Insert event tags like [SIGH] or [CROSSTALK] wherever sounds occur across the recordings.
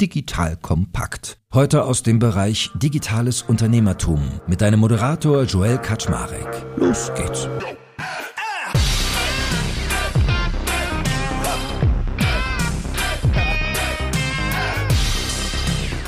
Digital Kompakt. Heute aus dem Bereich Digitales Unternehmertum mit deinem Moderator Joel Kaczmarek. Los geht's.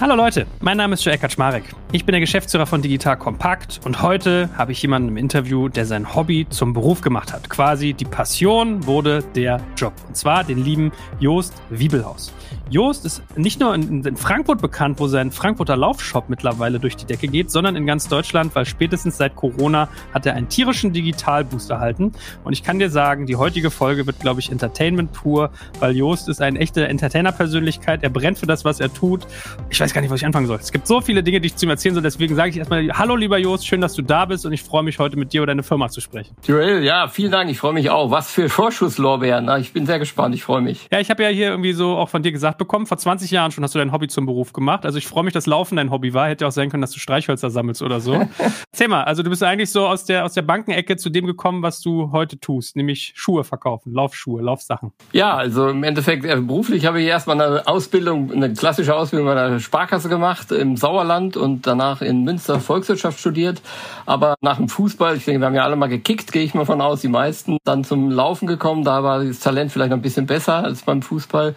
Hallo Leute, mein Name ist Joel Kaczmarek. Ich bin der Geschäftsführer von Digital Kompakt und heute habe ich jemanden im Interview, der sein Hobby zum Beruf gemacht hat. Quasi die Passion wurde der Job. Und zwar den lieben Joost Wiebelhaus. Joost ist nicht nur in, in, Frankfurt bekannt, wo sein Frankfurter Laufshop mittlerweile durch die Decke geht, sondern in ganz Deutschland, weil spätestens seit Corona hat er einen tierischen Digitalboost erhalten. Und ich kann dir sagen, die heutige Folge wird, glaube ich, Entertainment pur, weil Joost ist eine echte Entertainer-Persönlichkeit. Er brennt für das, was er tut. Ich weiß gar nicht, was ich anfangen soll. Es gibt so viele Dinge, die ich zu ihm erzählen soll. Deswegen sage ich erstmal, hallo lieber Joost, schön, dass du da bist und ich freue mich heute mit dir über deine Firma zu sprechen. Joel, ja, vielen Dank. Ich freue mich auch. Was für Vorschusslorbeeren. Ich bin sehr gespannt. Ich freue mich. Ja, ich habe ja hier irgendwie so auch von dir gesagt bekommen, vor 20 Jahren schon hast du dein Hobby zum Beruf gemacht. Also ich freue mich, dass Laufen dein Hobby war. Hätte auch sein können, dass du Streichhölzer sammelst oder so. [LAUGHS] Erzähl mal, also du bist eigentlich so aus der, aus der Bankenecke zu dem gekommen, was du heute tust, nämlich Schuhe verkaufen, Laufschuhe, Laufsachen. Ja, also im Endeffekt äh, beruflich habe ich erstmal eine Ausbildung, eine klassische Ausbildung bei der Sparkasse gemacht im Sauerland und danach in Münster Volkswirtschaft studiert. Aber nach dem Fußball, ich denke, wir haben ja alle mal gekickt, gehe ich mal von aus, die meisten, dann zum Laufen gekommen. Da war das Talent vielleicht noch ein bisschen besser als beim Fußball.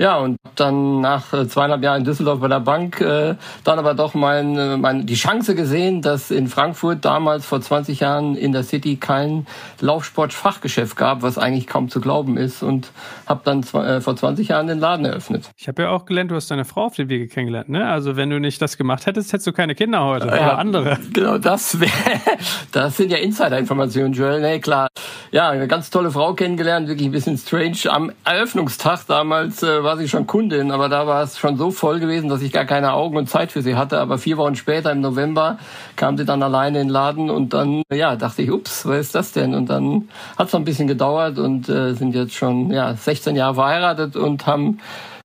Ja, und dann nach äh, zweieinhalb Jahren in Düsseldorf bei der Bank äh, dann aber doch mein, äh, mein, die Chance gesehen, dass in Frankfurt damals vor 20 Jahren in der City kein Laufsportfachgeschäft gab, was eigentlich kaum zu glauben ist und habe dann äh, vor 20 Jahren den Laden eröffnet. Ich habe ja auch gelernt, du hast deine Frau auf dem Wege kennengelernt, ne? Also wenn du nicht das gemacht hättest, hättest du keine Kinder heute oder ja, andere. Genau, das wäre, [LAUGHS] das sind ja Insider-Informationen, Joel. Nee, klar. Ja, eine ganz tolle Frau kennengelernt, wirklich ein bisschen strange. Am Eröffnungstag damals äh, war sie schon Kundin, aber da war es schon so voll gewesen, dass ich gar keine Augen und Zeit für sie hatte. Aber vier Wochen später, im November, kam sie dann alleine in den Laden und dann, ja, dachte ich, ups, was ist das denn? Und dann hat es noch ein bisschen gedauert und äh, sind jetzt schon ja 16 Jahre verheiratet und haben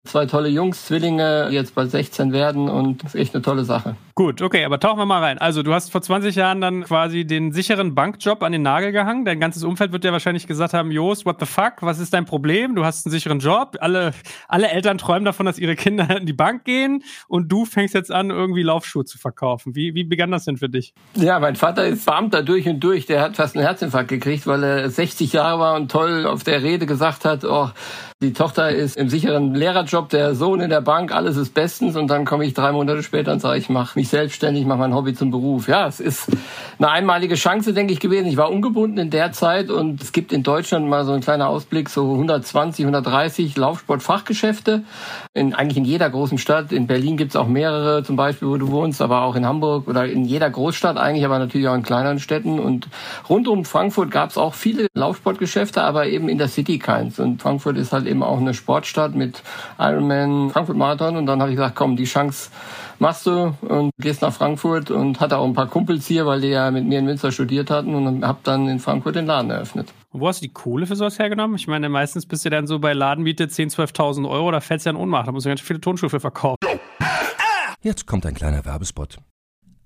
zwei tolle Jungs, Zwillinge, die jetzt bald 16 werden und das ist echt eine tolle Sache. Gut, okay, aber tauchen wir mal rein. Also, du hast vor 20 Jahren dann quasi den sicheren Bankjob an den Nagel gehangen. Dein ganzes Umfeld wird dir wahrscheinlich gesagt haben, Jos, what the fuck, was ist dein Problem? Du hast einen sicheren Job. Alle, alle Eltern träumen davon, dass ihre Kinder in die Bank gehen und du fängst jetzt an, irgendwie Laufschuhe zu verkaufen. Wie, wie begann das denn für dich? Ja, mein Vater ist Beamter durch und durch. Der hat fast einen Herzinfarkt gekriegt, weil er 60 Jahre war und toll auf der Rede gesagt hat, oh, die Tochter ist im sicheren Lehrerjob, der Sohn in der Bank, alles ist bestens und dann komme ich drei Monate später und sage, ich mache mich selbstständig, mache mein Hobby zum Beruf. Ja, es ist eine einmalige Chance, denke ich, gewesen. Ich war ungebunden in der Zeit und es gibt in Deutschland mal so ein kleiner Ausblick, so 120, 130 Laufsportfachgeschäfte. In, eigentlich in jeder großen Stadt. In Berlin gibt es auch mehrere, zum Beispiel, wo du wohnst, aber auch in Hamburg oder in jeder Großstadt eigentlich, aber natürlich auch in kleineren Städten. Und rund um Frankfurt gab es auch viele Laufsportgeschäfte, aber eben in der City keins. Und Frankfurt ist halt eben auch eine Sportstadt mit Ironman Frankfurt Marathon. Und dann habe ich gesagt, komm, die Chance machst du und gehst nach Frankfurt und hatte auch ein paar Kumpels hier, weil die ja mit mir in Münster studiert hatten und habe dann in Frankfurt den Laden eröffnet. Und wo hast du die Kohle für sowas hergenommen? Ich meine, meistens bist du dann so bei Ladenmiete 10.000, 12.000 Euro, da fällst du ja in Ohnmacht, da musst du ganz viele Tonschuhe für verkaufen. Jetzt kommt ein kleiner Werbespot.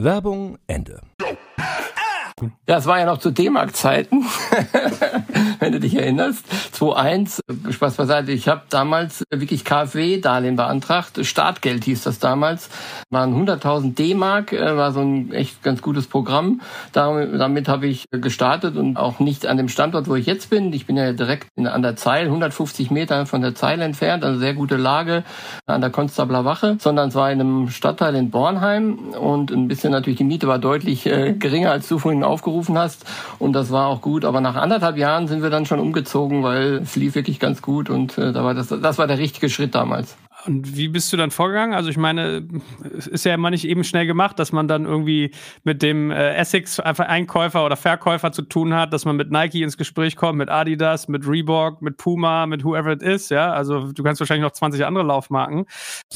Werbung Ende. Ja, es war ja noch zu D-Mark-Zeiten, [LAUGHS] [LAUGHS] wenn du dich erinnerst. 2.1, Spaß beiseite. Ich habe damals wirklich KfW-Darlehen beantragt. Startgeld hieß das damals. Waren 100.000 D-Mark, äh, war so ein echt ganz gutes Programm. Damit, damit habe ich gestartet und auch nicht an dem Standort, wo ich jetzt bin. Ich bin ja direkt in, an der Zeil, 150 Meter von der Zeil entfernt, also sehr gute Lage an der Konstabler Wache, sondern es war in einem Stadtteil in Bornheim und ein bisschen natürlich die Miete war deutlich äh, [LAUGHS] geringer, als du vorhin aufgerufen hast. Und das war auch gut. Aber nach anderthalb Jahren sind wir dann schon umgezogen, weil es lief wirklich ganz gut und äh, da war das, das war der richtige Schritt damals. Und wie bist du dann vorgegangen? Also ich meine, es ist ja immer nicht eben schnell gemacht, dass man dann irgendwie mit dem äh, Essex einfach Einkäufer oder Verkäufer zu tun hat, dass man mit Nike ins Gespräch kommt, mit Adidas, mit Reebok, mit Puma, mit whoever it is, ja. Also du kannst wahrscheinlich noch 20 andere Laufmarken.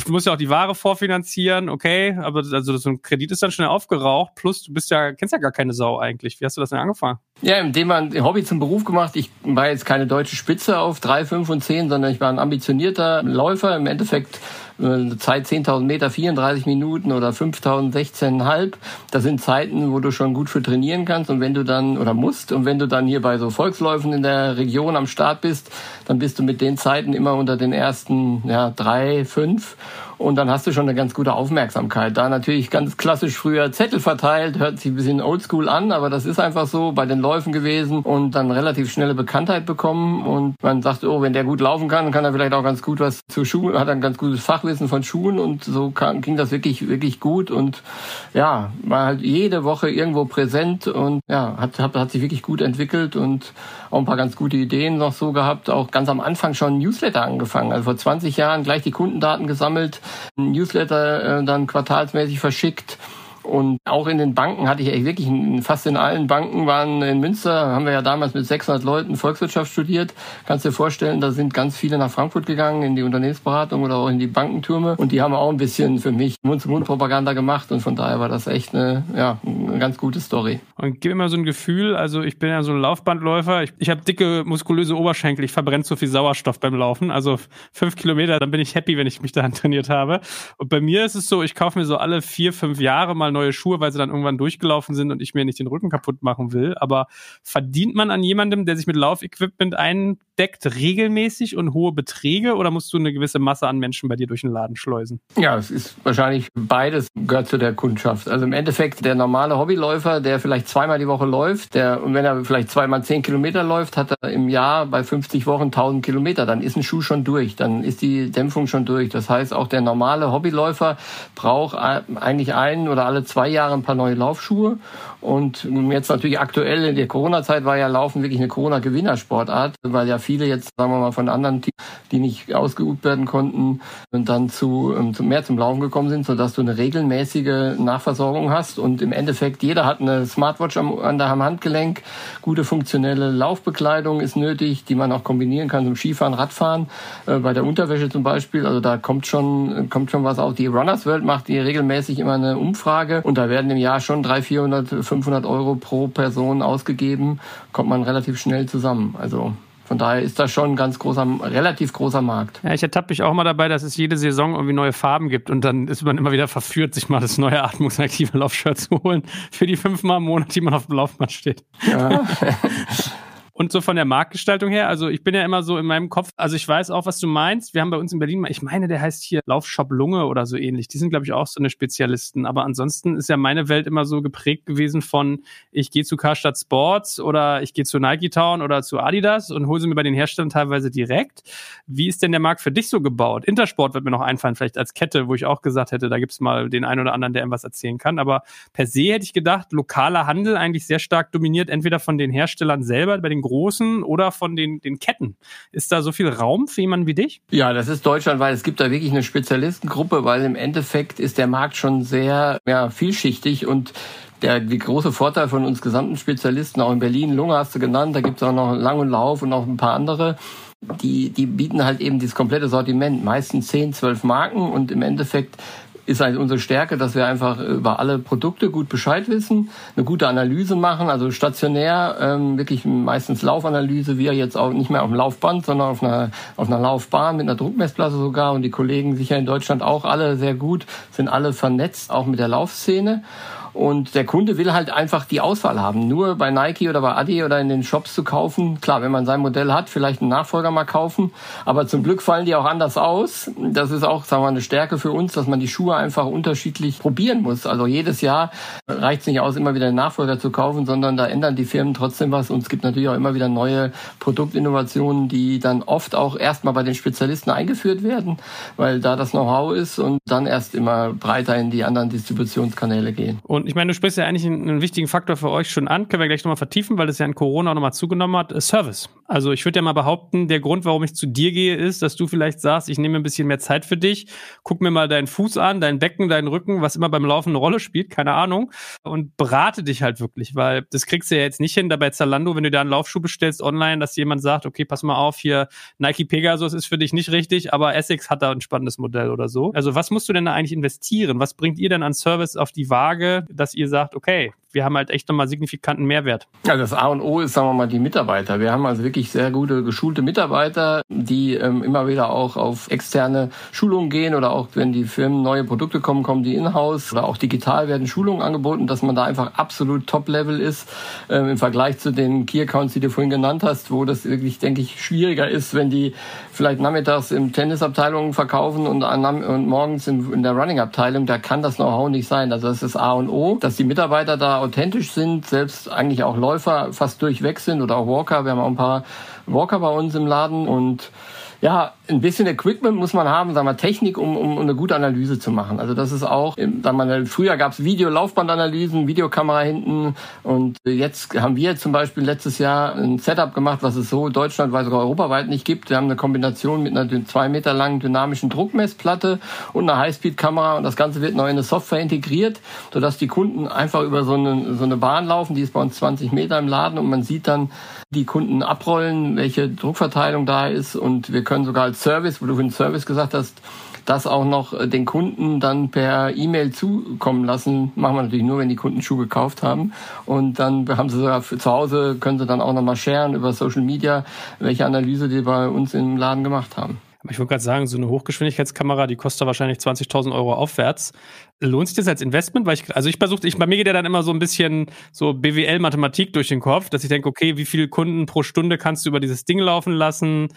Du musst ja auch die Ware vorfinanzieren, okay, aber also so ein Kredit ist dann schnell aufgeraucht. Plus du bist ja, kennst ja gar keine Sau eigentlich. Wie hast du das denn angefangen? Ja, indem man Hobby zum Beruf gemacht. Ich war jetzt keine deutsche Spitze auf drei, fünf und zehn, sondern ich war ein ambitionierter Läufer. Im Endeffekt eine Zeit 10.000 Meter, 34 Minuten oder 5.000, 16,5. Das sind Zeiten, wo du schon gut für trainieren kannst und wenn du dann, oder musst, und wenn du dann hier bei so Volksläufen in der Region am Start bist, dann bist du mit den Zeiten immer unter den ersten, ja, drei, fünf und dann hast du schon eine ganz gute Aufmerksamkeit. Da natürlich ganz klassisch früher Zettel verteilt, hört sich ein bisschen oldschool an, aber das ist einfach so bei den Läufen gewesen und dann relativ schnelle Bekanntheit bekommen. Und man sagt, oh, wenn der gut laufen kann, kann er vielleicht auch ganz gut was zu Schuhen, hat ein ganz gutes Fachwissen von Schuhen und so kam, ging das wirklich, wirklich gut. Und ja, war halt jede Woche irgendwo präsent und ja, hat, hat, hat sich wirklich gut entwickelt und auch ein paar ganz gute Ideen noch so gehabt, auch ganz am Anfang schon Newsletter angefangen, also vor 20 Jahren gleich die Kundendaten gesammelt, Newsletter äh, dann quartalsmäßig verschickt und auch in den Banken hatte ich wirklich, fast in allen Banken waren in Münster, haben wir ja damals mit 600 Leuten Volkswirtschaft studiert. Kannst dir vorstellen, da sind ganz viele nach Frankfurt gegangen, in die Unternehmensberatung oder auch in die Bankentürme. Und die haben auch ein bisschen für mich Mund-zu-Mund-Propaganda gemacht. Und von daher war das echt eine, ja, eine ganz gute Story. Und gib mir mal so ein Gefühl, also ich bin ja so ein Laufbandläufer. Ich, ich habe dicke, muskulöse Oberschenkel. Ich verbrenne zu viel Sauerstoff beim Laufen. Also fünf Kilometer, dann bin ich happy, wenn ich mich daran trainiert habe. Und bei mir ist es so, ich kaufe mir so alle vier, fünf Jahre mal neue Schuhe, weil sie dann irgendwann durchgelaufen sind und ich mir nicht den Rücken kaputt machen will. Aber verdient man an jemandem, der sich mit Laufequipment eindeckt, regelmäßig und hohe Beträge oder musst du eine gewisse Masse an Menschen bei dir durch den Laden schleusen? Ja, es ist wahrscheinlich beides gehört zu der Kundschaft. Also im Endeffekt der normale Hobbyläufer, der vielleicht zweimal die Woche läuft, der, und wenn er vielleicht zweimal zehn Kilometer läuft, hat er im Jahr bei 50 Wochen 1000 Kilometer. Dann ist ein Schuh schon durch, dann ist die Dämpfung schon durch. Das heißt, auch der normale Hobbyläufer braucht eigentlich ein oder alle zwei Jahre ein paar neue Laufschuhe. Und jetzt natürlich aktuell in der Corona-Zeit war ja Laufen wirklich eine Corona-Gewinnersportart, weil ja viele jetzt, sagen wir mal, von anderen Teams, die nicht ausgeübt werden konnten, und dann zu, ähm, zu mehr zum Laufen gekommen sind, sodass du eine regelmäßige Nachversorgung hast. Und im Endeffekt, jeder hat eine Smartwatch am, an der Handgelenk. Gute funktionelle Laufbekleidung ist nötig, die man auch kombinieren kann zum Skifahren, Radfahren, äh, bei der Unterwäsche zum Beispiel. Also da kommt schon, kommt schon was auf. Die Runners World macht die regelmäßig immer eine Umfrage und da werden im Jahr schon 300, 400, 500 Euro pro Person ausgegeben, kommt man relativ schnell zusammen. Also von daher ist das schon ein ganz großer, relativ großer Markt. Ja, ich ertappe mich auch mal dabei, dass es jede Saison irgendwie neue Farben gibt und dann ist man immer wieder verführt, sich mal das neue atmungsaktive Laufshirt zu holen für die fünfmal im Monat, die man auf dem Laufband steht. Ja. [LAUGHS] Und so von der Marktgestaltung her, also ich bin ja immer so in meinem Kopf, also ich weiß auch, was du meinst. Wir haben bei uns in Berlin, ich meine, der heißt hier Laufshop Lunge oder so ähnlich. Die sind, glaube ich, auch so eine Spezialisten. Aber ansonsten ist ja meine Welt immer so geprägt gewesen von, ich gehe zu Karstadt Sports oder ich gehe zu Nike Town oder zu Adidas und hole sie mir bei den Herstellern teilweise direkt. Wie ist denn der Markt für dich so gebaut? Intersport wird mir noch einfallen, vielleicht als Kette, wo ich auch gesagt hätte, da gibt es mal den einen oder anderen, der ihm was erzählen kann. Aber per se hätte ich gedacht, lokaler Handel eigentlich sehr stark dominiert, entweder von den Herstellern selber, bei den Großen oder von den, den Ketten. Ist da so viel Raum für jemanden wie dich? Ja, das ist Deutschland, weil es gibt da wirklich eine Spezialistengruppe, weil im Endeffekt ist der Markt schon sehr ja, vielschichtig und der die große Vorteil von uns gesamten Spezialisten, auch in Berlin, Lunge hast du genannt, da gibt es auch noch Lang und Lauf und noch ein paar andere, die, die bieten halt eben dieses komplette Sortiment, meistens 10, 12 Marken und im Endeffekt ist halt unsere Stärke, dass wir einfach über alle Produkte gut Bescheid wissen, eine gute Analyse machen, also stationär, ähm, wirklich meistens Laufanalyse, wir jetzt auch nicht mehr auf dem Laufband, sondern auf einer, auf einer Laufbahn mit einer Druckmessplatte sogar und die Kollegen sicher in Deutschland auch alle sehr gut, sind alle vernetzt, auch mit der Laufszene. Und der Kunde will halt einfach die Auswahl haben. Nur bei Nike oder bei Adi oder in den Shops zu kaufen. Klar, wenn man sein Modell hat, vielleicht einen Nachfolger mal kaufen. Aber zum Glück fallen die auch anders aus. Das ist auch, sagen wir mal, eine Stärke für uns, dass man die Schuhe einfach unterschiedlich probieren muss. Also jedes Jahr reicht es nicht aus, immer wieder einen Nachfolger zu kaufen, sondern da ändern die Firmen trotzdem was. Und es gibt natürlich auch immer wieder neue Produktinnovationen, die dann oft auch erstmal bei den Spezialisten eingeführt werden, weil da das Know-how ist und dann erst immer breiter in die anderen Distributionskanäle gehen. Und ich meine, du sprichst ja eigentlich einen, einen wichtigen Faktor für euch schon an, können wir gleich nochmal vertiefen, weil es ja in Corona nochmal zugenommen hat, Service. Also ich würde ja mal behaupten, der Grund, warum ich zu dir gehe, ist, dass du vielleicht sagst, ich nehme ein bisschen mehr Zeit für dich, guck mir mal deinen Fuß an, dein Becken, deinen Rücken, was immer beim Laufen eine Rolle spielt, keine Ahnung, und berate dich halt wirklich, weil das kriegst du ja jetzt nicht hin, da bei Zalando, wenn du da einen Laufschuh bestellst online, dass jemand sagt, okay, pass mal auf, hier Nike Pegasus ist für dich nicht richtig, aber Essex hat da ein spannendes Modell oder so. Also was musst du denn da eigentlich investieren? Was bringt ihr denn an Service auf die Waage, dass ihr sagt, okay, wir haben halt echt nochmal signifikanten Mehrwert. Ja, das A und O ist, sagen wir mal, die Mitarbeiter. Wir haben also wirklich sehr gute, geschulte Mitarbeiter, die ähm, immer wieder auch auf externe Schulungen gehen oder auch, wenn die Firmen neue Produkte kommen, kommen die in-house oder auch digital werden Schulungen angeboten, dass man da einfach absolut Top-Level ist ähm, im Vergleich zu den Key-Accounts, die du vorhin genannt hast, wo das wirklich, denke ich, schwieriger ist, wenn die vielleicht nachmittags im Tennisabteilung verkaufen und, und morgens in, in der Running-Abteilung, da kann das Know-how nicht sein. Also das ist A und O, dass die Mitarbeiter da authentisch sind, selbst eigentlich auch Läufer fast durchweg sind oder auch Walker. Wir haben auch ein paar Walker bei uns im Laden und ja, ein bisschen Equipment muss man haben, sagen wir Technik, um, um eine gute Analyse zu machen. Also das ist auch, sagen wir, früher gab es Video-Laufbandanalysen, Videokamera hinten. Und jetzt haben wir zum Beispiel letztes Jahr ein Setup gemacht, was es so deutschlandweit sogar europaweit nicht gibt. Wir haben eine Kombination mit einer zwei Meter langen dynamischen Druckmessplatte und einer Highspeed-Kamera. Und das Ganze wird noch in eine Software integriert, sodass die Kunden einfach über so eine, so eine Bahn laufen, die ist bei uns 20 Meter im Laden. Und man sieht dann die Kunden abrollen, welche Druckverteilung da ist. Und wir können sogar als Service, wo du für den Service gesagt hast, das auch noch äh, den Kunden dann per E-Mail zukommen lassen. Machen wir natürlich nur, wenn die Kunden Schuh gekauft haben. Und dann haben sie sogar für zu Hause, können sie dann auch nochmal sharen über Social Media, welche Analyse die bei uns im Laden gemacht haben. Aber ich wollte gerade sagen, so eine Hochgeschwindigkeitskamera, die kostet wahrscheinlich 20.000 Euro aufwärts. Lohnt sich das als Investment? Weil ich, also ich versuche, ich, bei mir geht ja dann immer so ein bisschen so BWL-Mathematik durch den Kopf, dass ich denke, okay, wie viele Kunden pro Stunde kannst du über dieses Ding laufen lassen?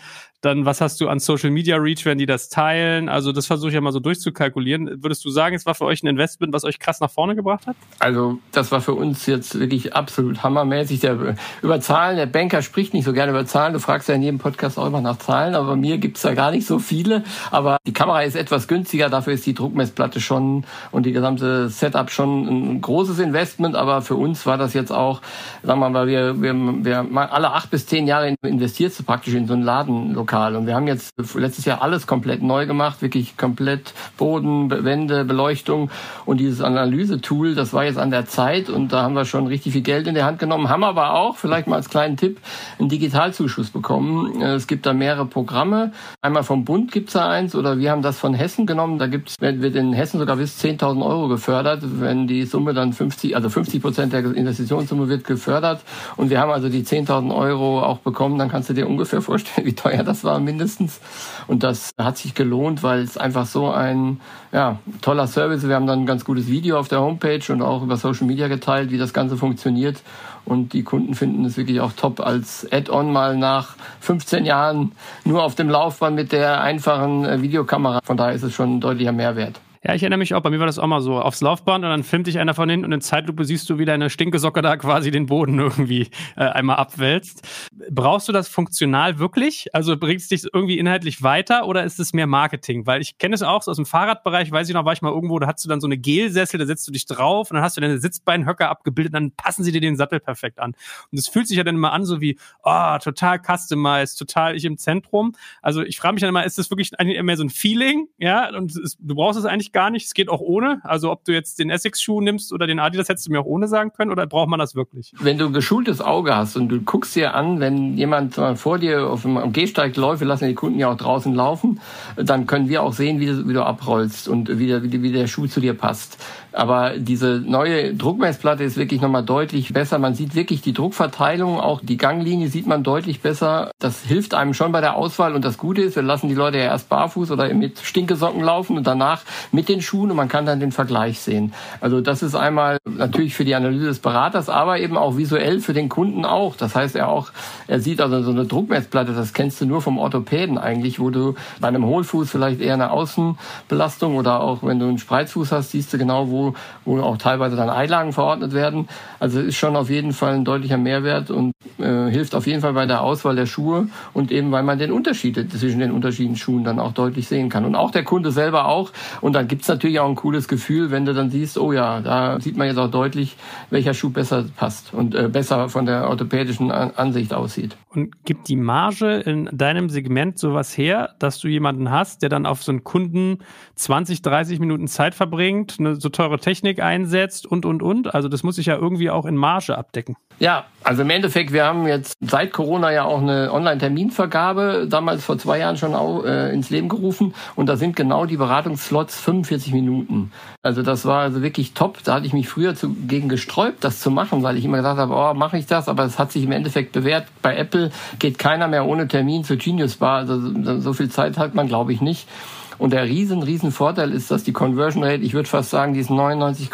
Dann, was hast du an Social Media Reach, wenn die das teilen? Also, das versuche ich ja mal so durchzukalkulieren. Würdest du sagen, es war für euch ein Investment, was euch krass nach vorne gebracht hat? Also, das war für uns jetzt wirklich absolut hammermäßig. Der, über Zahlen, der Banker spricht nicht so gerne über Zahlen. Du fragst ja in jedem Podcast auch immer nach Zahlen, aber bei mir gibt's da gar nicht so viele. Aber die Kamera ist etwas günstiger, dafür ist die Druckmessplatte schon und die gesamte Setup schon ein großes Investment. Aber für uns war das jetzt auch, sagen wir mal, wir, wir, wir alle acht bis zehn Jahre investierst du praktisch in so ein Ladenlokal lokal. Und wir haben jetzt letztes Jahr alles komplett neu gemacht, wirklich komplett Boden, Wände, Beleuchtung und dieses Analyse-Tool, das war jetzt an der Zeit und da haben wir schon richtig viel Geld in der Hand genommen, haben aber auch, vielleicht mal als kleinen Tipp, einen Digitalzuschuss bekommen. Es gibt da mehrere Programme. Einmal vom Bund gibt's da eins oder wir haben das von Hessen genommen. Da gibt's, wird in Hessen sogar bis 10.000 Euro gefördert, wenn die Summe dann 50, also 50 Prozent der Investitionssumme wird gefördert. Und wir haben also die 10.000 Euro auch bekommen. Dann kannst du dir ungefähr [LAUGHS] vorstellen, wie teuer das war mindestens. Und das hat sich gelohnt, weil es einfach so ein ja, toller Service. Wir haben dann ein ganz gutes Video auf der Homepage und auch über Social Media geteilt, wie das Ganze funktioniert. Und die Kunden finden es wirklich auch top als Add-on mal nach 15 Jahren nur auf dem Laufband mit der einfachen äh, Videokamera. Von daher ist es schon ein deutlicher Mehrwert. Ja, ich erinnere mich auch, bei mir war das auch mal so, aufs Laufband und dann filmt dich einer von hinten und in Zeitlupe siehst du, wie deine Stinkesocke da quasi den Boden [LAUGHS] irgendwie äh, einmal abwälzt. Brauchst du das funktional wirklich? Also bringt es dich irgendwie inhaltlich weiter oder ist es mehr Marketing? Weil ich kenne es auch so aus dem Fahrradbereich, weiß ich noch, war ich mal irgendwo, da hast du dann so eine Gelsessel, da setzt du dich drauf und dann hast du deine Sitzbeinhöcker abgebildet, dann passen sie dir den Sattel perfekt an. Und es fühlt sich ja dann immer an, so wie, oh, total customized, total ich im Zentrum. Also ich frage mich dann immer, ist das wirklich mehr so ein Feeling? Ja, und es, du brauchst es eigentlich gar nicht. Es geht auch ohne. Also ob du jetzt den Essex-Schuh nimmst oder den Adidas, hättest du mir auch ohne sagen können oder braucht man das wirklich? Wenn du ein geschultes Auge hast und du guckst dir an, wenn jemand vor dir auf dem Gehsteig läuft, wir lassen die Kunden ja auch draußen laufen, dann können wir auch sehen, wie du, wie du abrollst und wie der, wie der Schuh zu dir passt. Aber diese neue Druckmessplatte ist wirklich nochmal deutlich besser. Man sieht wirklich die Druckverteilung, auch die Ganglinie sieht man deutlich besser. Das hilft einem schon bei der Auswahl. Und das Gute ist, wir lassen die Leute ja erst barfuß oder mit Stinkesocken laufen und danach mit mit den Schuhen und man kann dann den Vergleich sehen. Also das ist einmal natürlich für die Analyse des Beraters, aber eben auch visuell für den Kunden auch. Das heißt, er auch, er sieht also so eine Druckmessplatte, das kennst du nur vom Orthopäden eigentlich, wo du bei einem Hohlfuß vielleicht eher eine Außenbelastung oder auch wenn du einen Spreizfuß hast, siehst du genau, wo, wo auch teilweise dann Einlagen verordnet werden. Also ist schon auf jeden Fall ein deutlicher Mehrwert und äh, hilft auf jeden Fall bei der Auswahl der Schuhe und eben weil man den Unterschied zwischen den unterschiedlichen Schuhen dann auch deutlich sehen kann. Und auch der Kunde selber auch. Und dann gibt's natürlich auch ein cooles Gefühl, wenn du dann siehst, oh ja, da sieht man jetzt auch deutlich, welcher Schuh besser passt und äh, besser von der orthopädischen Ansicht aussieht. Und gibt die Marge in deinem Segment sowas her, dass du jemanden hast, der dann auf so einen Kunden 20, 30 Minuten Zeit verbringt, eine so teure Technik einsetzt und, und, und? Also das muss sich ja irgendwie auch in Marge abdecken. Ja, also im Endeffekt, wir haben jetzt seit Corona ja auch eine Online-Terminvergabe, damals vor zwei Jahren schon auch, äh, ins Leben gerufen. Und da sind genau die Beratungsslots 45 Minuten. Also das war also wirklich top. Da hatte ich mich früher zu, gegen gesträubt, das zu machen, weil ich immer gesagt habe, oh, mache ich das? Aber es hat sich im Endeffekt bewährt. Bei Apple geht keiner mehr ohne Termin zur Genius Bar. Also so viel Zeit hat man, glaube ich, nicht. Und der riesen, riesen Vorteil ist, dass die Conversion Rate, ich würde fast sagen, die ist 99,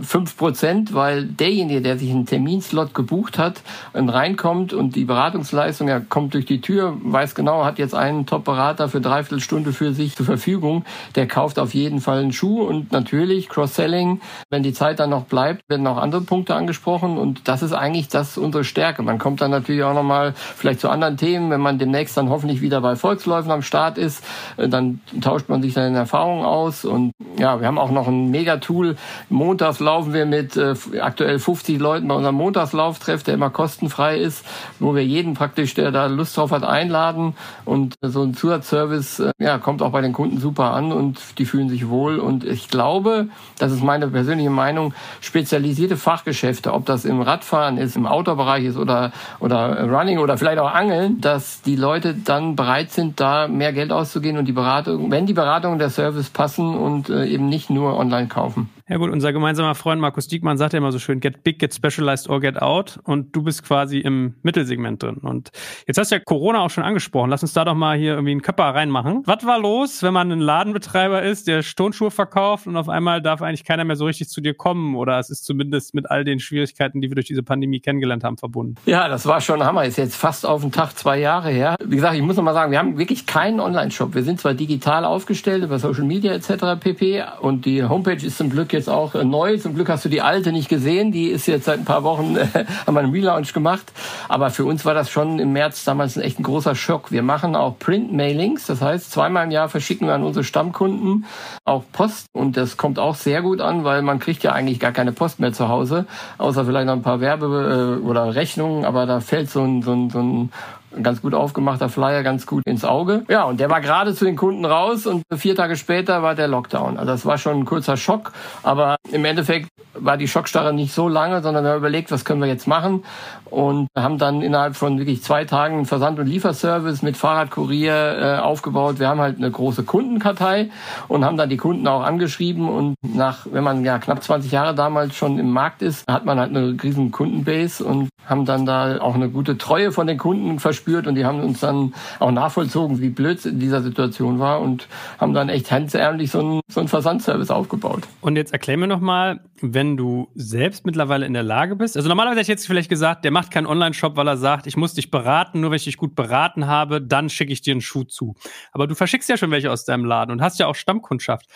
5 Prozent, weil derjenige, der sich einen Terminslot gebucht hat, reinkommt und die Beratungsleistung, er kommt durch die Tür, weiß genau, hat jetzt einen Top-Berater für dreiviertel Stunde für sich zur Verfügung, der kauft auf jeden Fall einen Schuh und natürlich Cross-Selling, wenn die Zeit dann noch bleibt, werden auch andere Punkte angesprochen und das ist eigentlich das unsere Stärke. Man kommt dann natürlich auch nochmal vielleicht zu anderen Themen, wenn man demnächst dann hoffentlich wieder bei Volksläufen am Start ist, äh, dann tauscht man sich dann in Erfahrungen aus und ja, wir haben auch noch ein Megatool, montags laufen wir mit äh, aktuell 50 Leuten bei unserem Montagslauftreff, der immer kostenfrei ist, wo wir jeden praktisch, der da Lust drauf hat, einladen. Und so ein Zusatzservice äh, ja, kommt auch bei den Kunden super an und die fühlen sich wohl. Und ich glaube, das ist meine persönliche Meinung, spezialisierte Fachgeschäfte, ob das im Radfahren ist, im Outdoor-Bereich ist oder, oder Running oder vielleicht auch Angeln, dass die Leute dann bereit sind, da mehr Geld auszugehen und die Beratung, wenn die Beratung der Service passen und äh, eben nicht nur online kaufen. Ja gut, unser gemeinsamer Freund Markus Diekmann sagt ja immer so schön, get big, get specialized or get out. Und du bist quasi im Mittelsegment drin. Und jetzt hast du ja Corona auch schon angesprochen. Lass uns da doch mal hier irgendwie einen Köpper reinmachen. Was war los, wenn man ein Ladenbetreiber ist, der Tonschuhe verkauft und auf einmal darf eigentlich keiner mehr so richtig zu dir kommen? Oder es ist zumindest mit all den Schwierigkeiten, die wir durch diese Pandemie kennengelernt haben, verbunden. Ja, das war schon Hammer. Ist jetzt fast auf den Tag zwei Jahre her. Wie gesagt, ich muss noch mal sagen, wir haben wirklich keinen Online-Shop. Wir sind zwar digital aufgestellt über Social Media etc. pp. Und die Homepage ist zum Glück jetzt auch neu. Zum Glück hast du die alte nicht gesehen. Die ist jetzt seit ein paar Wochen, [LAUGHS] haben einen Relaunch gemacht. Aber für uns war das schon im März damals ein echt ein großer Schock. Wir machen auch Print-Mailings. Das heißt, zweimal im Jahr verschicken wir an unsere Stammkunden auch Post. Und das kommt auch sehr gut an, weil man kriegt ja eigentlich gar keine Post mehr zu Hause. Außer vielleicht noch ein paar Werbe- äh, oder Rechnungen. Aber da fällt so ein, so ein, so ein ein ganz gut aufgemachter Flyer, ganz gut ins Auge. Ja, und der war gerade zu den Kunden raus und vier Tage später war der Lockdown. Also das war schon ein kurzer Schock, aber im Endeffekt war die Schockstarre nicht so lange, sondern wir haben überlegt, was können wir jetzt machen und haben dann innerhalb von wirklich zwei Tagen Versand- und Lieferservice mit Fahrradkurier äh, aufgebaut. Wir haben halt eine große Kundenkartei und haben dann die Kunden auch angeschrieben und nach, wenn man ja knapp 20 Jahre damals schon im Markt ist, hat man halt eine riesen Kundenbase und haben dann da auch eine gute Treue von den Kunden verspürt und die haben uns dann auch nachvollzogen, wie blöd in dieser Situation war und haben dann echt hemdsärmlich so einen, so einen Versandservice aufgebaut. Und jetzt erklär mir nochmal, wenn du selbst mittlerweile in der Lage bist, also normalerweise hätte ich jetzt vielleicht gesagt, der macht keinen Online-Shop, weil er sagt, ich muss dich beraten, nur wenn ich dich gut beraten habe, dann schicke ich dir einen Schuh zu. Aber du verschickst ja schon welche aus deinem Laden und hast ja auch Stammkundschaft.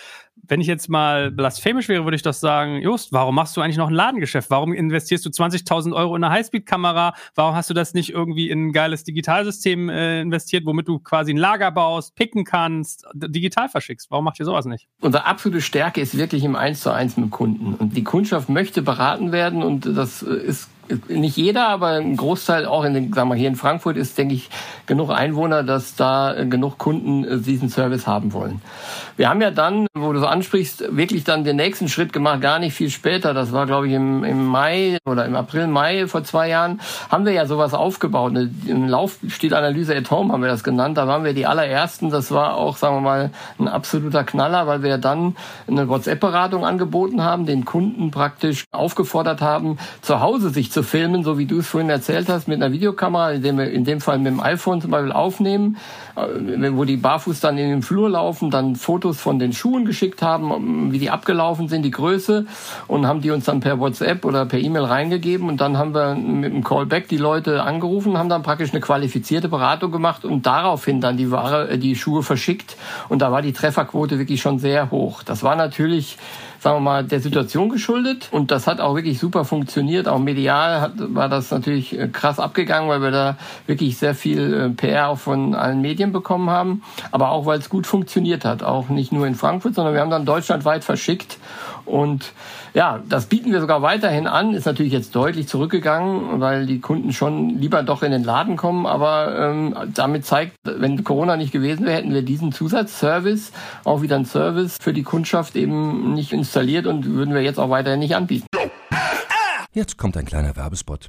Wenn ich jetzt mal blasphemisch wäre, würde ich doch sagen, Just, warum machst du eigentlich noch ein Ladengeschäft? Warum investierst du 20.000 Euro in eine Highspeed-Kamera? Warum hast du das nicht irgendwie in ein geiles Digitalsystem äh, investiert, womit du quasi ein Lager baust, picken kannst, digital verschickst? Warum macht ihr sowas nicht? Unsere absolute Stärke ist wirklich im Eins zu eins mit dem Kunden. Und die Kundschaft möchte beraten werden und das ist nicht jeder, aber ein Großteil auch in den, sagen wir hier in Frankfurt ist, denke ich, genug Einwohner, dass da genug Kunden äh, diesen Service haben wollen. Wir haben ja dann, wo du so ansprichst, wirklich dann den nächsten Schritt gemacht, gar nicht viel später. Das war, glaube ich, im, im Mai oder im April, Mai vor zwei Jahren, haben wir ja sowas aufgebaut. Eine Laufstilanalyse at Home haben wir das genannt. Da waren wir die allerersten. Das war auch, sagen wir mal, ein absoluter Knaller, weil wir dann eine WhatsApp-Beratung angeboten haben, den Kunden praktisch aufgefordert haben, zu Hause sich zu zu filmen, so wie du es vorhin erzählt hast, mit einer Videokamera, in dem, in dem Fall mit dem iPhone zum Beispiel aufnehmen, äh, wo die barfuß dann in den Flur laufen, dann Fotos von den Schuhen geschickt haben, wie die abgelaufen sind, die Größe und haben die uns dann per WhatsApp oder per E-Mail reingegeben und dann haben wir mit dem Callback die Leute angerufen, haben dann praktisch eine qualifizierte Beratung gemacht und daraufhin dann die Ware, äh, die Schuhe verschickt und da war die Trefferquote wirklich schon sehr hoch. Das war natürlich sagen wir mal, der Situation geschuldet. Und das hat auch wirklich super funktioniert. Auch medial hat, war das natürlich äh, krass abgegangen, weil wir da wirklich sehr viel äh, PR auch von allen Medien bekommen haben. Aber auch, weil es gut funktioniert hat. Auch nicht nur in Frankfurt, sondern wir haben dann deutschlandweit verschickt. Und ja, das bieten wir sogar weiterhin an. Ist natürlich jetzt deutlich zurückgegangen, weil die Kunden schon lieber doch in den Laden kommen. Aber ähm, damit zeigt, wenn Corona nicht gewesen wäre, hätten wir diesen Zusatzservice, auch wieder ein Service für die Kundschaft eben nicht installiert und würden wir jetzt auch weiterhin nicht anbieten. Jetzt kommt ein kleiner Werbespot.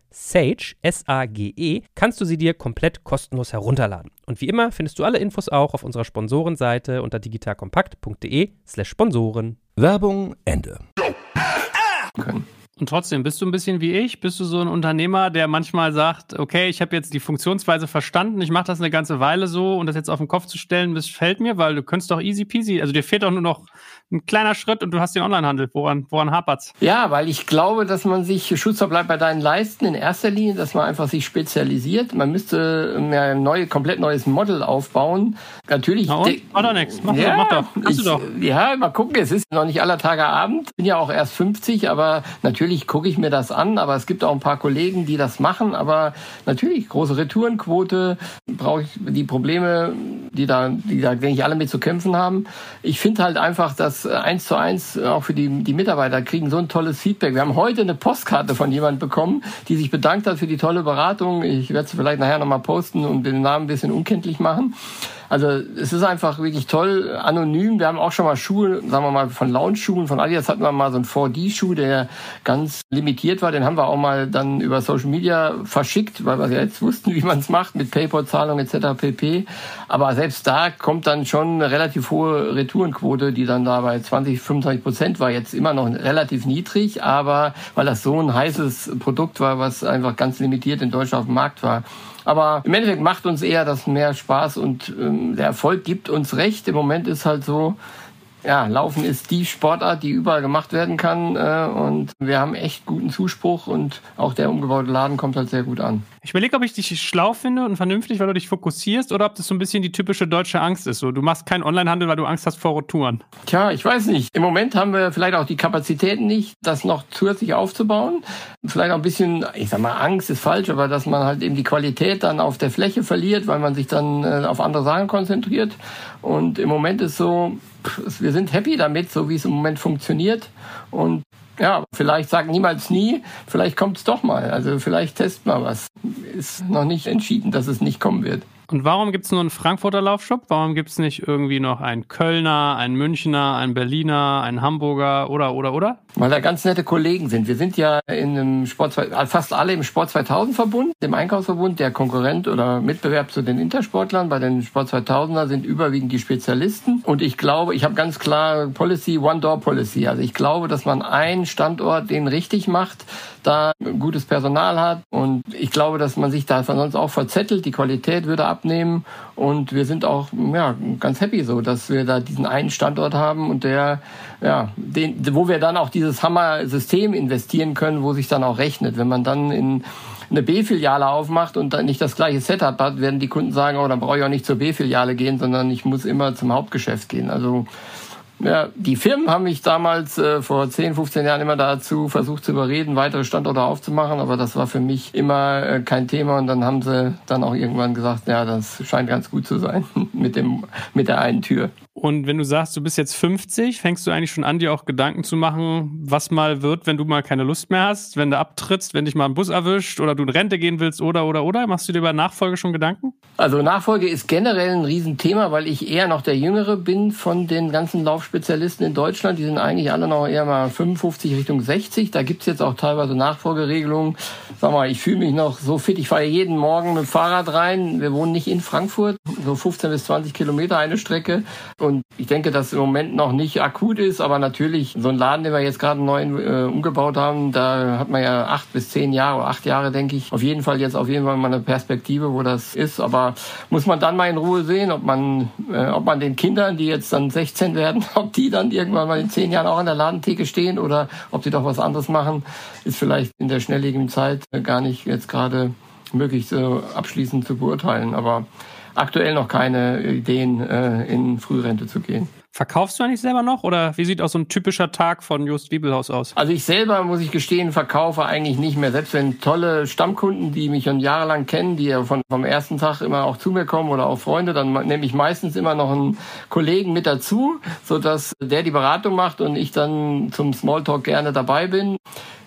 Sage, S-A-G-E, kannst du sie dir komplett kostenlos herunterladen. Und wie immer findest du alle Infos auch auf unserer Sponsorenseite unter digitalkompakt.de slash Sponsoren. Werbung Ende. Und trotzdem, bist du ein bisschen wie ich? Bist du so ein Unternehmer, der manchmal sagt, okay, ich habe jetzt die Funktionsweise verstanden, ich mache das eine ganze Weile so und das jetzt auf den Kopf zu stellen, das fällt mir, weil du könntest doch easy peasy, also dir fehlt doch nur noch ein kleiner Schritt und du hast den Onlinehandel. Woran, woran hapert's? Ja, weil ich glaube, dass man sich Schutzer bleibt bei deinen Leisten in erster Linie, dass man einfach sich spezialisiert. Man müsste ein neue, komplett neues Model aufbauen. Natürlich. Na und? Mach doch nichts. Mach, ja, doch, mach doch. Ich, du doch. Ja, mal gucken. Es ist noch nicht aller Tage Abend. Bin ja auch erst 50, aber natürlich gucke ich mir das an. Aber es gibt auch ein paar Kollegen, die das machen. Aber natürlich große Retourenquote brauche ich die Probleme, die da, die da denke ich alle mit zu kämpfen haben. Ich finde halt einfach, dass eins zu eins auch für die, die Mitarbeiter kriegen so ein tolles Feedback. Wir haben heute eine Postkarte von jemand bekommen, die sich bedankt hat für die tolle Beratung. Ich werde es vielleicht nachher nochmal posten und den Namen ein bisschen unkenntlich machen. Also es ist einfach wirklich toll, anonym. Wir haben auch schon mal Schuhe, sagen wir mal von Lounge-Schuhen, von Adidas hatten wir mal so einen 4D-Schuh, der ganz limitiert war. Den haben wir auch mal dann über Social Media verschickt, weil wir jetzt wussten, wie man es macht mit PayPal-Zahlung etc. pp. Aber selbst da kommt dann schon eine relativ hohe Retourenquote, die dann da bei 20, 25 Prozent war. Jetzt immer noch relativ niedrig, aber weil das so ein heißes Produkt war, was einfach ganz limitiert in Deutschland auf dem Markt war. Aber im Endeffekt macht uns eher das mehr Spaß und ähm, der Erfolg gibt uns recht. Im Moment ist halt so, ja, Laufen ist die Sportart, die überall gemacht werden kann. Äh, und wir haben echt guten Zuspruch und auch der umgebaute Laden kommt halt sehr gut an. Ich überlege, ob ich dich schlau finde und vernünftig, weil du dich fokussierst, oder ob das so ein bisschen die typische deutsche Angst ist. So, du machst keinen Onlinehandel, weil du Angst hast vor Retouren. Tja, ich weiß nicht. Im Moment haben wir vielleicht auch die Kapazitäten nicht, das noch zusätzlich aufzubauen. Vielleicht auch ein bisschen, ich sag mal, Angst ist falsch, aber dass man halt eben die Qualität dann auf der Fläche verliert, weil man sich dann äh, auf andere Sachen konzentriert. Und im Moment ist so, wir sind happy damit, so wie es im Moment funktioniert. Und ja, vielleicht sagen niemals nie, vielleicht kommt es doch mal. Also vielleicht testen wir was. Ist noch nicht entschieden, dass es nicht kommen wird. Und warum gibt es nur einen Frankfurter Laufshop? Warum gibt es nicht irgendwie noch einen Kölner, einen Münchner, einen Berliner, einen Hamburger oder, oder, oder? Weil da ganz nette Kollegen sind. Wir sind ja in einem Sport, fast alle im Sport 2000 Verbund, dem Einkaufsverbund, der Konkurrent oder Mitbewerb zu den Intersportlern. Bei den Sport 2000er sind überwiegend die Spezialisten. Und ich glaube, ich habe ganz klar Policy, One-Door-Policy. Also ich glaube, dass man einen Standort den richtig macht, da gutes Personal hat. Und ich glaube, dass man sich da sonst auch verzettelt. Die Qualität würde abnehmen. Und wir sind auch ja, ganz happy so, dass wir da diesen einen Standort haben und der, ja, den, wo wir dann auch dieses Hammer-System investieren können, wo sich dann auch rechnet. Wenn man dann in eine B-Filiale aufmacht und dann nicht das gleiche Setup hat, werden die Kunden sagen, oh, dann brauche ich auch nicht zur B-Filiale gehen, sondern ich muss immer zum Hauptgeschäft gehen. Also ja, die Firmen haben mich damals äh, vor 10, 15 Jahren immer dazu versucht zu überreden, weitere Standorte aufzumachen, aber das war für mich immer äh, kein Thema und dann haben sie dann auch irgendwann gesagt, ja, das scheint ganz gut zu sein [LAUGHS] mit dem mit der einen Tür. Und wenn du sagst, du bist jetzt 50, fängst du eigentlich schon an, dir auch Gedanken zu machen, was mal wird, wenn du mal keine Lust mehr hast, wenn du abtrittst, wenn dich mal ein Bus erwischt oder du in Rente gehen willst oder oder oder? Machst du dir über Nachfolge schon Gedanken? Also Nachfolge ist generell ein Riesenthema, weil ich eher noch der Jüngere bin von den ganzen Laufspezialisten in Deutschland. Die sind eigentlich alle noch eher mal 55 Richtung 60. Da gibt's jetzt auch teilweise Nachfolgeregelungen. Sag mal, ich fühle mich noch so fit. Ich fahre jeden Morgen mit dem Fahrrad rein. Wir wohnen nicht in Frankfurt, so 15 bis 20 Kilometer eine Strecke. Und und ich denke, dass im Moment noch nicht akut ist, aber natürlich so ein Laden, den wir jetzt gerade neu äh, umgebaut haben, da hat man ja acht bis zehn Jahre, acht Jahre, denke ich. Auf jeden Fall jetzt auf jeden Fall mal eine Perspektive, wo das ist. Aber muss man dann mal in Ruhe sehen, ob man, äh, ob man den Kindern, die jetzt dann 16 werden, [LAUGHS] ob die dann irgendwann mal in zehn Jahren auch an der Ladentheke stehen oder ob die doch was anderes machen, ist vielleicht in der schnelllebigen Zeit gar nicht jetzt gerade möglich so abschließend zu beurteilen. Aber aktuell noch keine Ideen, äh, in Frührente zu gehen. Verkaufst du eigentlich selber noch oder wie sieht auch so ein typischer Tag von Just Wiebelhaus aus? Also ich selber, muss ich gestehen, verkaufe eigentlich nicht mehr. Selbst wenn tolle Stammkunden, die mich schon jahrelang kennen, die ja von, vom ersten Tag immer auch zu mir kommen oder auch Freunde, dann nehme ich meistens immer noch einen Kollegen mit dazu, so dass der die Beratung macht und ich dann zum Smalltalk gerne dabei bin.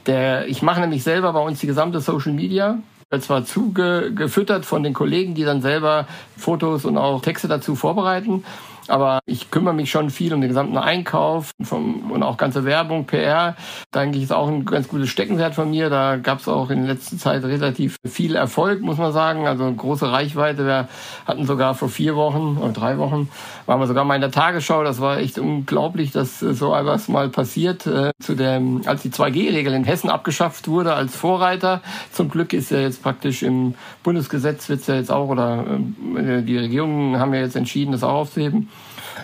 Der, ich mache nämlich selber bei uns die gesamte Social Media zwar zugefüttert von den Kollegen, die dann selber Fotos und auch Texte dazu vorbereiten. Aber ich kümmere mich schon viel um den gesamten Einkauf vom, und auch ganze Werbung, PR. Da denke ich, ist auch ein ganz gutes Steckenwert von mir. Da gab es auch in letzter Zeit relativ viel Erfolg, muss man sagen. Also große Reichweite. Wir hatten sogar vor vier Wochen oder drei Wochen, waren wir sogar mal in der Tagesschau. Das war echt unglaublich, dass so etwas mal passiert. Äh, zu dem, als die 2G-Regel in Hessen abgeschafft wurde als Vorreiter. Zum Glück ist ja jetzt praktisch im Bundesgesetz wird es ja jetzt auch, oder äh, die Regierungen haben ja jetzt entschieden, das auch aufzuheben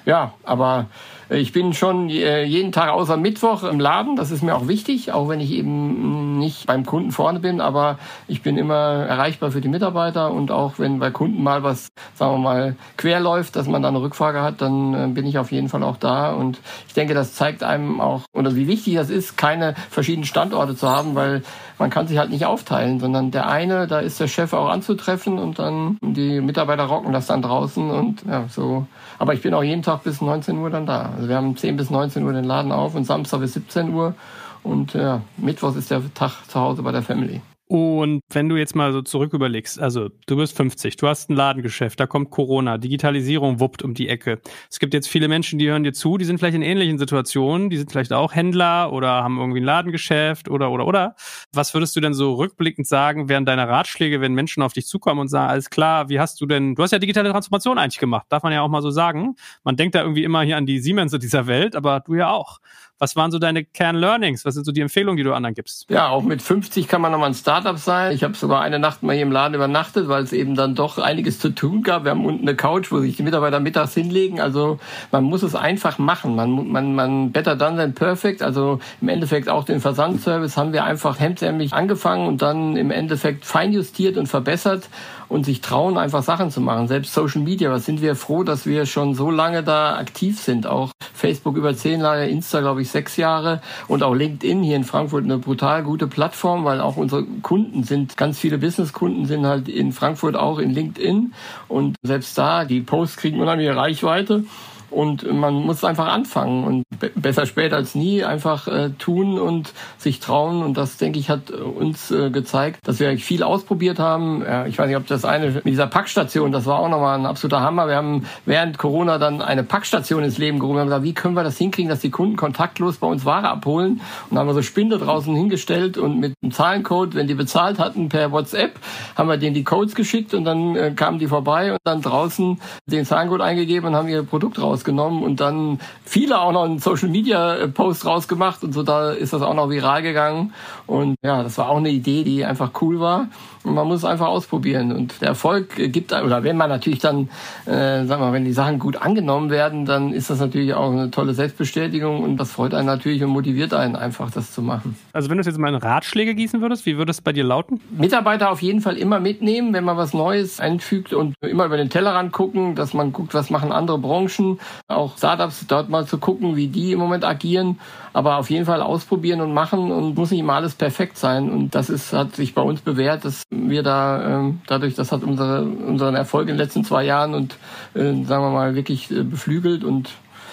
ja, aber ich bin schon äh, jeden Tag außer Mittwoch im Laden. Das ist mir auch wichtig, auch wenn ich eben nicht beim Kunden vorne bin. Aber ich bin immer erreichbar für die Mitarbeiter und auch wenn bei Kunden mal was, sagen wir mal, quer läuft, dass man da eine Rückfrage hat, dann äh, bin ich auf jeden Fall auch da. Und ich denke, das zeigt einem auch, oder wie wichtig das ist, keine verschiedenen Standorte zu haben, weil man kann sich halt nicht aufteilen, sondern der eine, da ist der Chef auch anzutreffen und dann die Mitarbeiter rocken das dann draußen und ja, so. Aber ich bin auch jeden Tag bis 19 Uhr dann da. Also wir haben 10 bis 19 Uhr den Laden auf und Samstag bis 17 Uhr. Und ja, Mittwochs ist der Tag zu Hause bei der Family. Und wenn du jetzt mal so zurück überlegst, also du bist 50, du hast ein Ladengeschäft, da kommt Corona, Digitalisierung wuppt um die Ecke. Es gibt jetzt viele Menschen, die hören dir zu, die sind vielleicht in ähnlichen Situationen, die sind vielleicht auch Händler oder haben irgendwie ein Ladengeschäft oder oder oder. Was würdest du denn so rückblickend sagen, wären deine Ratschläge, wenn Menschen auf dich zukommen und sagen, alles klar, wie hast du denn, du hast ja digitale Transformation eigentlich gemacht, darf man ja auch mal so sagen. Man denkt da irgendwie immer hier an die Siemens dieser Welt, aber du ja auch. Was waren so deine Kern-Learnings? Was sind so die Empfehlungen, die du anderen gibst? Ja, auch mit 50 kann man nochmal ein Startup sein. Ich habe sogar eine Nacht mal hier im Laden übernachtet, weil es eben dann doch einiges zu tun gab. Wir haben unten eine Couch, wo sich die Mitarbeiter mittags hinlegen. Also man muss es einfach machen. Man, man, man better done than perfect. Also im Endeffekt auch den Versandservice haben wir einfach hemdsärmlich angefangen und dann im Endeffekt feinjustiert und verbessert und sich trauen, einfach Sachen zu machen. Selbst Social Media, was sind wir froh, dass wir schon so lange da aktiv sind. Auch Facebook über zehn Jahre, Insta, glaube ich, sechs Jahre und auch LinkedIn hier in Frankfurt eine brutal gute Plattform, weil auch unsere Kunden sind, ganz viele Businesskunden sind halt in Frankfurt auch in LinkedIn und selbst da, die Posts kriegen unheimliche Reichweite. Und man muss einfach anfangen und besser spät als nie einfach äh, tun und sich trauen. Und das, denke ich, hat uns äh, gezeigt, dass wir viel ausprobiert haben. Ja, ich weiß nicht, ob das eine mit dieser Packstation, das war auch nochmal ein absoluter Hammer. Wir haben während Corona dann eine Packstation ins Leben gerufen. Wir haben gesagt, wie können wir das hinkriegen, dass die Kunden kontaktlos bei uns Ware abholen? Und haben wir so Spinde draußen hingestellt und mit einem Zahlencode, wenn die bezahlt hatten per WhatsApp, haben wir denen die Codes geschickt und dann äh, kamen die vorbei und dann draußen den Zahlencode eingegeben und haben ihr Produkt raus draus genommen und dann viele auch noch einen Social Media Post rausgemacht und so da ist das auch noch viral gegangen und ja, das war auch eine Idee, die einfach cool war. Und man muss es einfach ausprobieren. Und der Erfolg gibt, oder wenn man natürlich dann, äh, sagen wir, wenn die Sachen gut angenommen werden, dann ist das natürlich auch eine tolle Selbstbestätigung und das freut einen natürlich und motiviert einen einfach, das zu machen. Also wenn du jetzt mal in Ratschläge gießen würdest, wie würde es bei dir lauten? Mitarbeiter auf jeden Fall immer mitnehmen, wenn man was Neues einfügt und immer über den Tellerrand gucken, dass man guckt, was machen andere Branchen, auch Startups dort mal zu gucken, wie die im Moment agieren, aber auf jeden Fall ausprobieren und machen und muss nicht immer alles perfekt sein und das ist, hat sich bei uns bewährt, dass wir da ähm, dadurch, das hat unsere, unseren Erfolg in den letzten zwei Jahren und äh, sagen wir mal wirklich äh, beflügelt und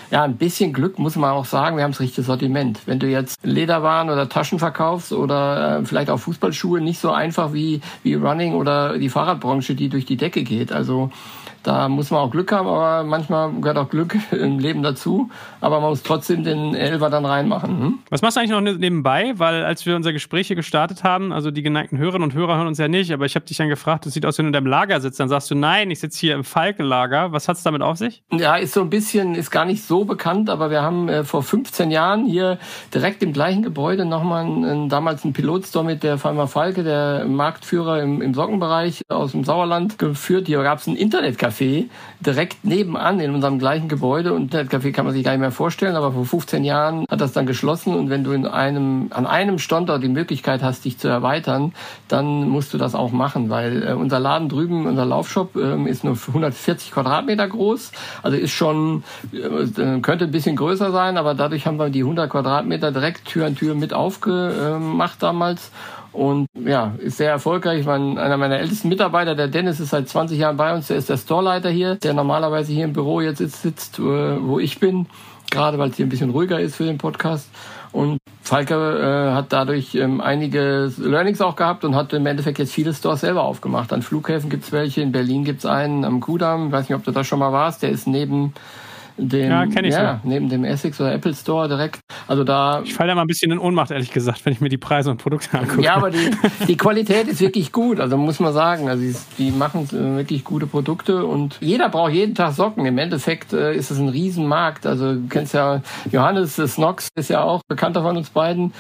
ja, ein bisschen Glück muss man auch sagen, wir haben das richtige Sortiment. Wenn du jetzt Lederwaren oder Taschen verkaufst oder äh, vielleicht auch Fußballschuhe, nicht so einfach wie, wie Running oder die Fahrradbranche, die durch die Decke geht. Also da muss man auch Glück haben, aber manchmal gehört auch Glück [LAUGHS] im Leben dazu. Aber man muss trotzdem den Elfer dann reinmachen. Hm? Was machst du eigentlich noch ne-, nebenbei? Weil als wir unser Gespräch hier gestartet haben, also die geneigten Hörerinnen und Hörer hören uns ja nicht, aber ich habe dich dann gefragt, das sieht aus, wenn du in deinem Lager sitzt. Dann sagst du, nein, ich sitze hier im Falke-Lager. Was hat es damit auf sich? Ja, ist so ein bisschen, ist gar nicht so bekannt, aber wir haben äh, vor 15 Jahren hier direkt im gleichen Gebäude nochmal einen, damals einen Pilotstore mit der Firma Falke, der Marktführer im, im Sockenbereich aus dem Sauerland geführt. Hier gab es ein Internetcafé Internetcafé direkt nebenan in unserem gleichen Gebäude. Und Internetcafé kann man sich gar nicht mehr vorstellen, aber vor 15 Jahren hat das dann geschlossen. Und wenn du in einem, an einem Standort die Möglichkeit hast, dich zu erweitern, dann musst du das auch machen, weil äh, unser Laden drüben, unser Laufshop, äh, ist nur 140 Quadratmeter groß. Also ist schon, äh, könnte ein bisschen größer sein, aber dadurch haben wir die 100 Quadratmeter direkt Tür an Tür mit aufgemacht damals und ja, ist sehr erfolgreich. Ich meine, einer meiner ältesten Mitarbeiter, der Dennis, ist seit 20 Jahren bei uns. Der ist der Storeleiter hier, der normalerweise hier im Büro jetzt sitzt, äh, wo ich bin. Gerade weil es hier ein bisschen ruhiger ist für den Podcast. Und Falke äh, hat dadurch ähm, einige Learnings auch gehabt und hat im Endeffekt jetzt viele Stores selber aufgemacht. An Flughäfen gibt's welche, in Berlin gibt's einen am Kudamm. Ich weiß nicht, ob du da schon mal warst. Der ist neben dem, ja, kenn ich ja, so. neben dem Essex oder Apple Store direkt. Also da. Ich falle da mal ein bisschen in Ohnmacht, ehrlich gesagt, wenn ich mir die Preise und Produkte angucke. Ja, aber die, [LAUGHS] die Qualität ist wirklich gut. Also muss man sagen. Also die, die machen äh, wirklich gute Produkte und jeder braucht jeden Tag Socken. Im Endeffekt äh, ist es ein Riesenmarkt. Also du kennst ja Johannes Snox ist ja auch bekannter von uns beiden.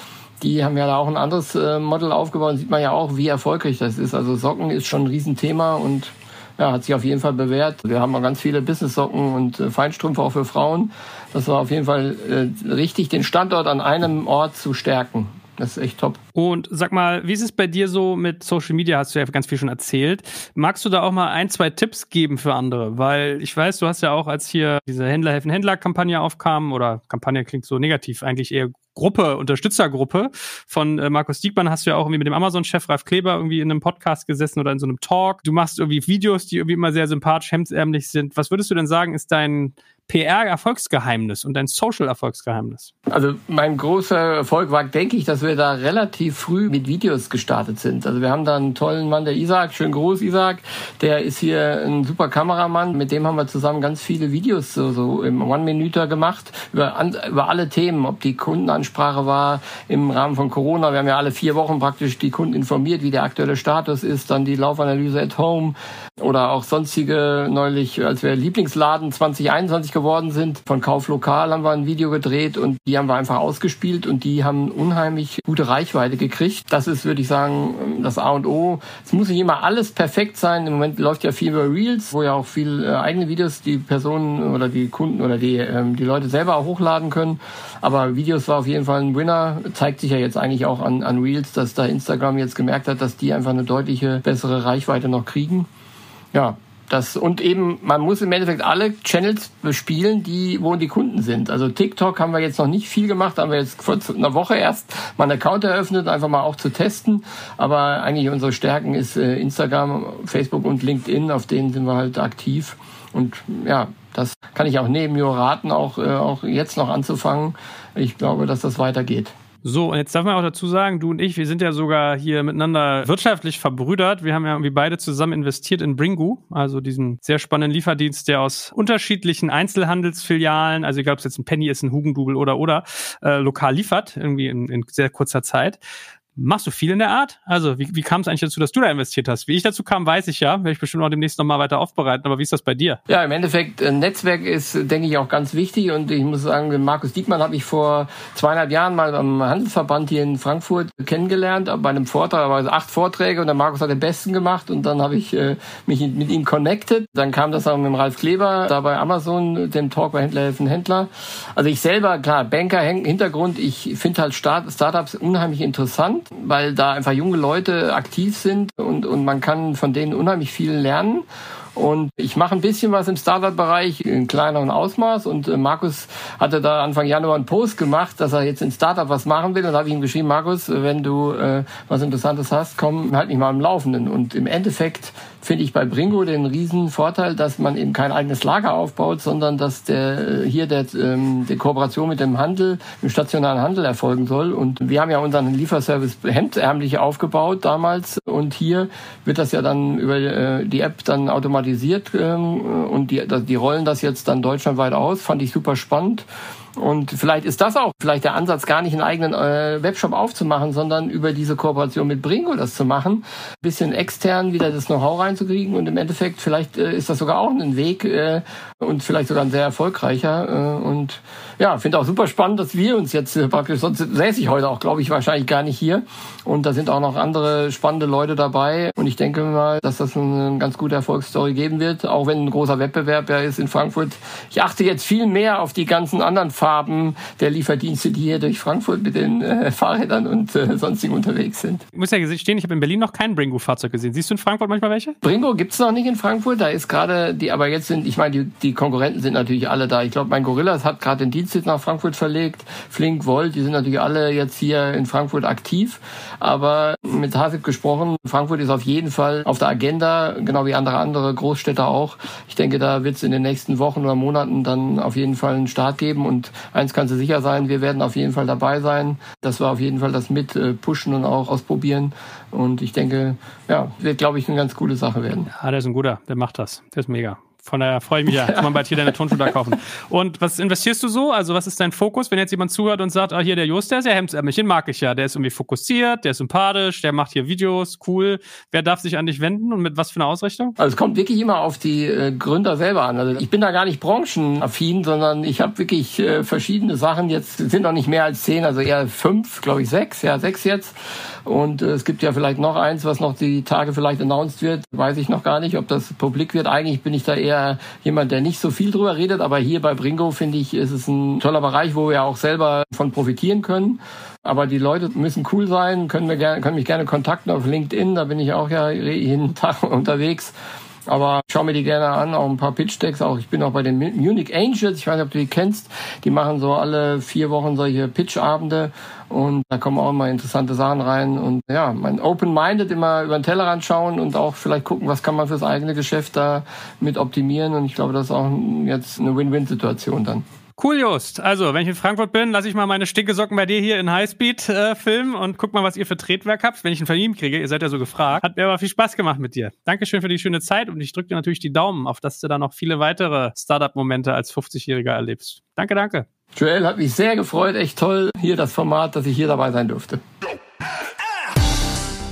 Die haben ja da auch ein anderes äh, Model aufgebaut. Und sieht man ja auch, wie erfolgreich das ist. Also Socken ist schon ein Riesenthema und ja, hat sich auf jeden Fall bewährt. Wir haben auch ganz viele Business-Socken und äh, Feinstrümpfe auch für Frauen. Das war auf jeden Fall äh, richtig, den Standort an einem Ort zu stärken. Das ist echt top. Und sag mal, wie ist es bei dir so mit Social Media? Hast du ja ganz viel schon erzählt. Magst du da auch mal ein, zwei Tipps geben für andere? Weil ich weiß, du hast ja auch, als hier diese Händler helfen Händler-Kampagne aufkam, oder Kampagne klingt so negativ, eigentlich eher Gruppe, Unterstützergruppe von äh, Markus Diekmann hast du ja auch irgendwie mit dem Amazon-Chef Ralf Kleber irgendwie in einem Podcast gesessen oder in so einem Talk. Du machst irgendwie Videos, die irgendwie immer sehr sympathisch, hemdsärmlich sind. Was würdest du denn sagen, ist dein PR-Erfolgsgeheimnis und dein Social-Erfolgsgeheimnis? Also mein großer Erfolg war, denke ich, dass wir da relativ früh mit Videos gestartet sind. Also wir haben da einen tollen Mann, der Isaac, schön groß Isaac, der ist hier ein super Kameramann. Mit dem haben wir zusammen ganz viele Videos so, so im One-Minuter gemacht über, über alle Themen, ob die Kundenansprache war im Rahmen von Corona. Wir haben ja alle vier Wochen praktisch die Kunden informiert, wie der aktuelle Status ist, dann die Laufanalyse at Home oder auch sonstige neulich, als wir Lieblingsladen 2021 geworden sind. Von Kauflokal haben wir ein Video gedreht und die haben wir einfach ausgespielt und die haben unheimlich gute Reichweite gekriegt. Das ist, würde ich sagen, das A und O. Es muss nicht immer alles perfekt sein. Im Moment läuft ja viel über Reels, wo ja auch viel äh, eigene Videos die Personen oder die Kunden oder die, ähm, die Leute selber auch hochladen können. Aber Videos war auf jeden Fall ein Winner. Zeigt sich ja jetzt eigentlich auch an, an Reels, dass da Instagram jetzt gemerkt hat, dass die einfach eine deutliche bessere Reichweite noch kriegen. Ja, das, und eben, man muss im Endeffekt alle Channels bespielen, die, wo die Kunden sind. Also TikTok haben wir jetzt noch nicht viel gemacht, haben wir jetzt vor einer Woche erst mal einen Account eröffnet, einfach mal auch zu testen. Aber eigentlich unsere Stärken ist äh, Instagram, Facebook und LinkedIn, auf denen sind wir halt aktiv. Und ja, das kann ich auch neben mir raten, auch, äh, auch jetzt noch anzufangen. Ich glaube, dass das weitergeht. So, und jetzt darf man auch dazu sagen, du und ich, wir sind ja sogar hier miteinander wirtschaftlich verbrüdert. Wir haben ja irgendwie beide zusammen investiert in Bringu, also diesen sehr spannenden Lieferdienst, der aus unterschiedlichen Einzelhandelsfilialen, also egal ob es jetzt ein Penny ist, ein Hugendubel oder oder, äh, lokal liefert, irgendwie in, in sehr kurzer Zeit. Machst du viel in der Art? Also, wie, wie kam es eigentlich dazu, dass du da investiert hast? Wie ich dazu kam, weiß ich ja. Werde ich bestimmt auch demnächst nochmal weiter aufbereiten. Aber wie ist das bei dir? Ja, im Endeffekt, ein äh, Netzwerk ist, denke ich, auch ganz wichtig. Und ich muss sagen, Markus Diekmann habe ich vor zweieinhalb Jahren mal am Handelsverband hier in Frankfurt kennengelernt, bei einem Vortrag, aber acht Vorträge und der Markus hat den besten gemacht und dann habe ich äh, mich mit ihm connected. Dann kam das auch mit dem Ralf Kleber, da bei Amazon, dem Talk bei Händler helfen Händler. Also ich selber, klar, Banker, Hintergrund, ich finde halt Start Startups unheimlich interessant weil da einfach junge Leute aktiv sind und, und man kann von denen unheimlich viel lernen. Und ich mache ein bisschen was im Startup-Bereich in kleineren Ausmaß. Und äh, Markus hatte da Anfang Januar einen Post gemacht, dass er jetzt in Startup was machen will. Und da habe ich ihm geschrieben, Markus, wenn du äh, was Interessantes hast, komm halt mich mal am Laufenden. Und im Endeffekt finde ich bei Bringo den riesen Vorteil, dass man eben kein eigenes Lager aufbaut, sondern dass der hier der, ähm, die Kooperation mit dem Handel, dem stationären Handel erfolgen soll. Und wir haben ja unseren Lieferservice hemdärmlich aufgebaut damals und hier wird das ja dann über äh, die App dann automatisiert ähm, und die, die rollen das jetzt dann deutschlandweit aus. Fand ich super spannend. Und vielleicht ist das auch vielleicht der Ansatz, gar nicht einen eigenen äh, Webshop aufzumachen, sondern über diese Kooperation mit Bringo das zu machen. Ein bisschen extern wieder das Know-how reinzukriegen und im Endeffekt vielleicht äh, ist das sogar auch ein Weg äh, und vielleicht sogar ein sehr erfolgreicher. Äh, und ja, finde auch super spannend, dass wir uns jetzt äh, praktisch, sonst säße ich heute auch, glaube ich, wahrscheinlich gar nicht hier. Und da sind auch noch andere spannende Leute dabei. Und ich denke mal, dass das eine ganz gute Erfolgsstory geben wird, auch wenn ein großer Wettbewerb ja ist in Frankfurt. Ich achte jetzt viel mehr auf die ganzen anderen Farben der Lieferdienste, die hier durch Frankfurt mit den äh, Fahrrädern und äh, sonstigen unterwegs sind. Ich muss ja gestehen, ich habe in Berlin noch kein Bringo-Fahrzeug gesehen. Siehst du in Frankfurt manchmal welche? Bringo gibt's noch nicht in Frankfurt. Da ist gerade die, aber jetzt sind, ich meine, die, die Konkurrenten sind natürlich alle da. Ich glaube, mein Gorillas hat gerade den Dienst nach Frankfurt verlegt. Flink, Volt, die sind natürlich alle jetzt hier in Frankfurt aktiv. Aber mit Hasib gesprochen, Frankfurt ist auf jeden Fall auf der Agenda, genau wie andere andere Großstädte auch. Ich denke, da wird es in den nächsten Wochen oder Monaten dann auf jeden Fall einen Start geben. Und eins kannst du sicher sein, wir werden auf jeden Fall dabei sein, dass wir auf jeden Fall das mit äh, pushen und auch ausprobieren. Und ich denke, ja, wird, glaube ich, eine ganz coole Sache werden. Ja, der ist ein guter, der macht das. Der ist mega. Von daher freue ich mich ja, [LAUGHS] kann man bald hier deine Turnschuhe da kaufen. Und was investierst du so? Also was ist dein Fokus, wenn jetzt jemand zuhört und sagt, ah, hier der Jost, der ist ja hemdsärmlich, den mag ich ja. Der ist irgendwie fokussiert, der ist sympathisch, der macht hier Videos, cool. Wer darf sich an dich wenden und mit was für einer Ausrichtung? Also es kommt wirklich immer auf die äh, Gründer selber an. Also ich bin da gar nicht branchenaffin, sondern ich habe wirklich äh, verschiedene Sachen. Jetzt sind noch nicht mehr als zehn, also eher fünf, glaube ich sechs, ja sechs jetzt. Und äh, es gibt ja vielleicht noch eins, was noch die Tage vielleicht announced wird. Weiß ich noch gar nicht, ob das publik wird. Eigentlich bin ich da eher jemand, der nicht so viel drüber redet. Aber hier bei Bringo finde ich, ist es ein toller Bereich, wo wir auch selber von profitieren können. Aber die Leute müssen cool sein, können, wir gerne, können mich gerne kontakten auf LinkedIn. Da bin ich auch ja jeden Tag [LAUGHS] unterwegs. Aber schau mir die gerne an, auch ein paar Pitch-Decks. Auch ich bin auch bei den Munich Angels. Ich weiß nicht, ob du die kennst. Die machen so alle vier Wochen solche Pitch-Abende. Und da kommen auch immer interessante Sachen rein. Und ja, mein Open-Minded immer über den Tellerrand schauen und auch vielleicht gucken, was kann man fürs eigene Geschäft da mit optimieren. Und ich glaube, das ist auch jetzt eine Win-Win-Situation dann. Cool, Just. Also, wenn ich in Frankfurt bin, lasse ich mal meine Stinkesocken bei dir hier in Highspeed äh, filmen und guck mal, was ihr für Tretwerk habt, wenn ich einen Verlieben kriege. Ihr seid ja so gefragt. Hat mir aber viel Spaß gemacht mit dir. Dankeschön für die schöne Zeit und ich drücke dir natürlich die Daumen, auf dass du da noch viele weitere Startup-Momente als 50-Jähriger erlebst. Danke, danke. Joel, hat mich sehr gefreut. Echt toll, hier das Format, dass ich hier dabei sein durfte.